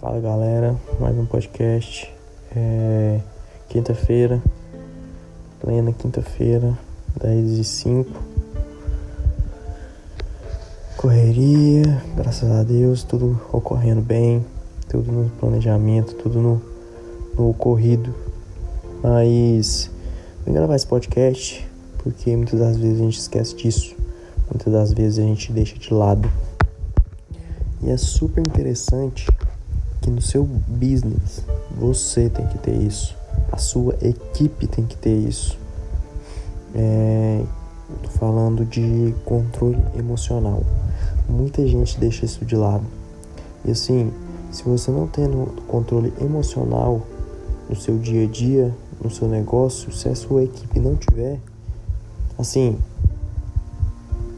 Fala galera, mais um podcast. É... Quinta-feira, plena quinta-feira, 10 e 5. Correria, graças a Deus, tudo ocorrendo bem, tudo no planejamento, tudo no, no ocorrido. Mas vim gravar esse podcast porque muitas das vezes a gente esquece disso, muitas das vezes a gente deixa de lado. E é super interessante que no seu business você tem que ter isso, a sua equipe tem que ter isso. É, tô falando de controle emocional. Muita gente deixa isso de lado. E assim, se você não tem controle emocional no seu dia a dia, no seu negócio, se a sua equipe não tiver, assim,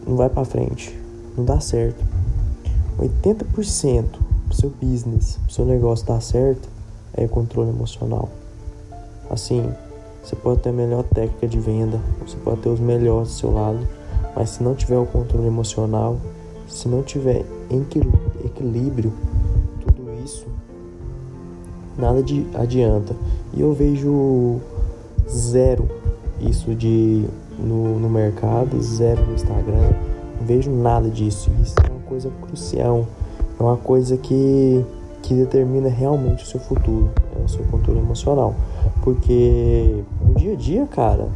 não vai para frente, não dá certo. 80% do seu business, do seu negócio dar certo é controle emocional. Assim, você pode ter a melhor técnica de venda, você pode ter os melhores do seu lado, mas se não tiver o controle emocional, se não tiver equilíbrio, tudo isso nada de adianta. E eu vejo zero isso de no, no mercado, zero no Instagram, não vejo nada disso. Isso é uma coisa crucial, é uma coisa que, que determina realmente o seu futuro, é o seu controle emocional. Porque no dia a dia, cara,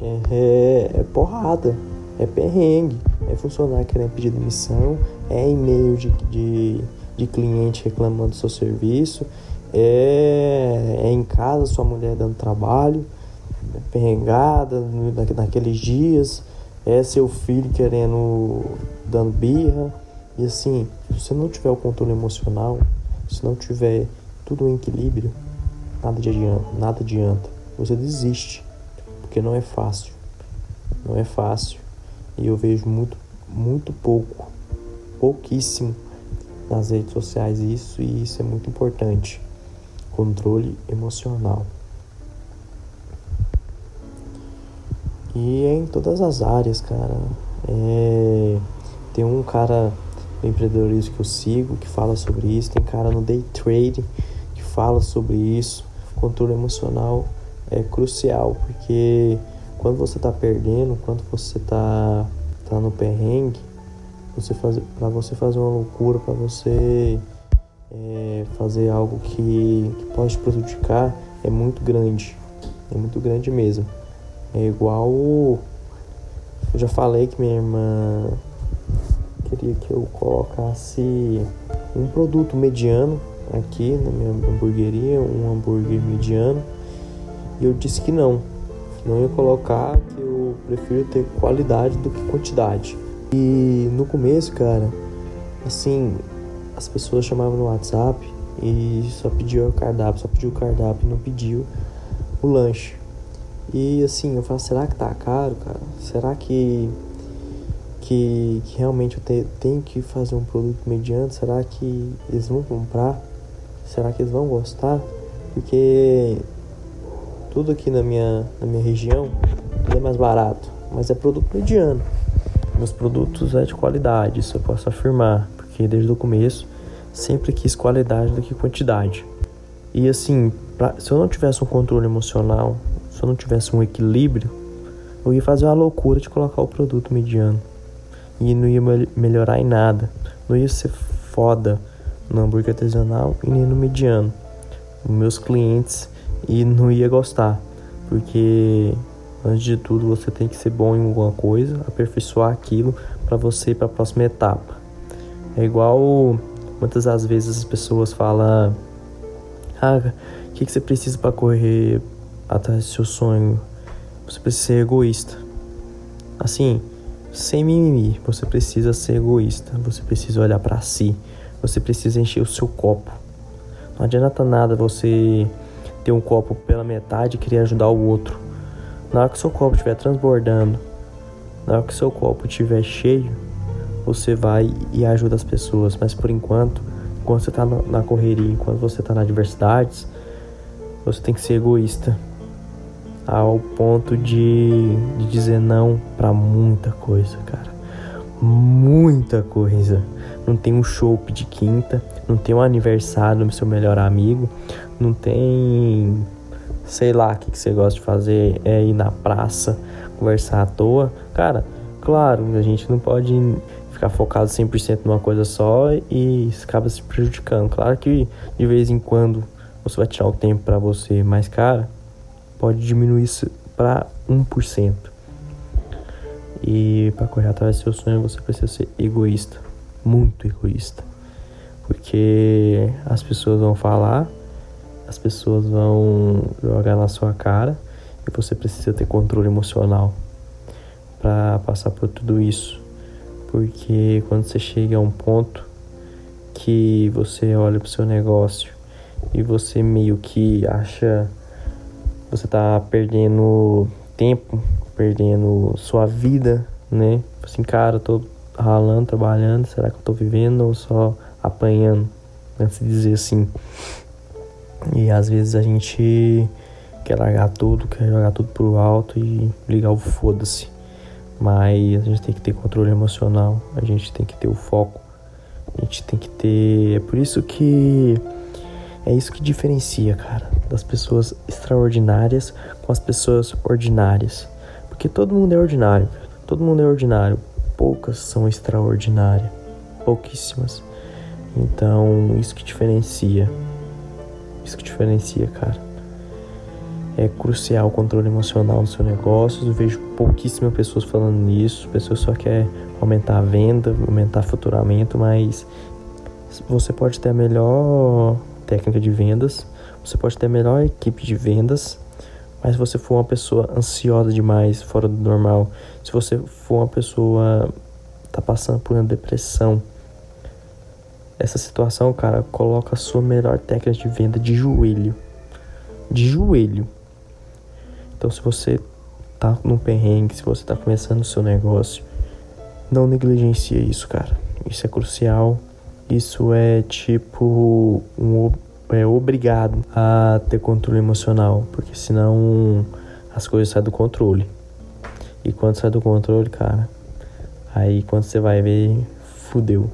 é, é, é porrada, é perrengue, é funcionário querendo pedir demissão, é e-mail de, de, de cliente reclamando do seu serviço, é, é em casa sua mulher dando trabalho, é perrengada naqueles dias, é seu filho querendo dando birra. E assim, se você não tiver o controle emocional, se não tiver tudo em equilíbrio, nada adianta, nada adianta. Você desiste, porque não é fácil. Não é fácil. E eu vejo muito, muito pouco, pouquíssimo nas redes sociais isso e isso é muito importante. Controle emocional. E é em todas as áreas, cara. É... Tem um cara do empreendedorismo que eu sigo que fala sobre isso, tem cara no day trade que fala sobre isso. Controle emocional é crucial, porque quando você está perdendo, quando você está tá no perrengue, você faz, para você fazer uma loucura, para você é, fazer algo que, que pode te prejudicar, é muito grande. É muito grande mesmo. É igual. Eu já falei que minha irmã queria que eu colocasse um produto mediano aqui na minha hamburgueria, um hambúrguer mediano. E eu disse que não, não ia colocar, que eu prefiro ter qualidade do que quantidade. E no começo, cara, assim, as pessoas chamavam no WhatsApp e só pediu o cardápio, só pediu o cardápio, não pediu o lanche. E assim, eu falo, será que tá caro, cara? Será que que, que realmente eu te, tenho que fazer um produto mediano? Será que eles vão comprar? Será que eles vão gostar? Porque tudo aqui na minha, na minha região, tudo é mais barato, mas é produto mediano. Meus produtos é de qualidade, isso eu posso afirmar, porque desde o começo sempre quis qualidade do que quantidade. E assim, pra, se eu não tivesse um controle emocional, se eu não tivesse um equilíbrio, eu ia fazer uma loucura de colocar o produto mediano. E não ia melhorar em nada. Não ia ser foda no hambúrguer artesanal e nem no mediano. Os meus clientes e não ia gostar. Porque antes de tudo você tem que ser bom em alguma coisa, aperfeiçoar aquilo para você ir para a próxima etapa. É igual muitas das vezes as pessoas falam: "Ah, o que, que você precisa para correr atrás do seu sonho? Você precisa ser egoísta." Assim, sem mimimi, você precisa ser egoísta, você precisa olhar para si, você precisa encher o seu copo. Não adianta nada você ter um copo pela metade e querer ajudar o outro. Na hora que seu copo estiver transbordando, na hora que seu copo estiver cheio, você vai e ajuda as pessoas. Mas por enquanto, enquanto você está na correria, enquanto você está nas adversidades, você tem que ser egoísta ao ponto de, de dizer não para muita coisa, cara. Muita coisa. Não tem um chopp de quinta, não tem um aniversário do seu melhor amigo, não tem, sei lá, o que, que você gosta de fazer, é ir na praça, conversar à toa. Cara, claro, a gente não pode ficar focado 100% numa coisa só e acaba se prejudicando. Claro que de vez em quando você vai tirar o tempo para você, mas cara, pode diminuir isso para 1%. E para correr atrás do seu sonho, você precisa ser egoísta, muito egoísta. Porque as pessoas vão falar, as pessoas vão jogar na sua cara e você precisa ter controle emocional para passar por tudo isso. Porque quando você chega a um ponto que você olha para o seu negócio e você meio que acha você tá perdendo tempo, perdendo sua vida, né? Assim, cara, eu tô ralando, trabalhando, será que eu tô vivendo ou só apanhando, né? se dizer assim. E às vezes a gente quer largar tudo, quer jogar tudo pro alto e ligar o foda-se. Mas a gente tem que ter controle emocional, a gente tem que ter o foco, a gente tem que ter. É por isso que é isso que diferencia, cara, das pessoas extraordinárias com as pessoas ordinárias. Porque todo mundo é ordinário, todo mundo é ordinário. Poucas são extraordinárias, pouquíssimas. Então, isso que diferencia. Isso que diferencia, cara. É crucial o controle emocional no seu negócio. Eu vejo pouquíssimas pessoas falando nisso. Pessoas só querem aumentar a venda, aumentar o faturamento, mas você pode ter a melhor técnica de vendas, você pode ter a melhor equipe de vendas, mas se você for uma pessoa ansiosa demais, fora do normal, se você for uma pessoa tá passando por uma depressão, essa situação, cara, coloca a sua melhor técnica de venda de joelho. De joelho. Então, se você tá num perrengue, se você tá começando o seu negócio, não negligencie isso, cara. Isso é crucial. Isso é tipo um é obrigado a ter controle emocional, porque senão as coisas saem do controle. E quando sai do controle, cara, aí quando você vai ver, fudeu.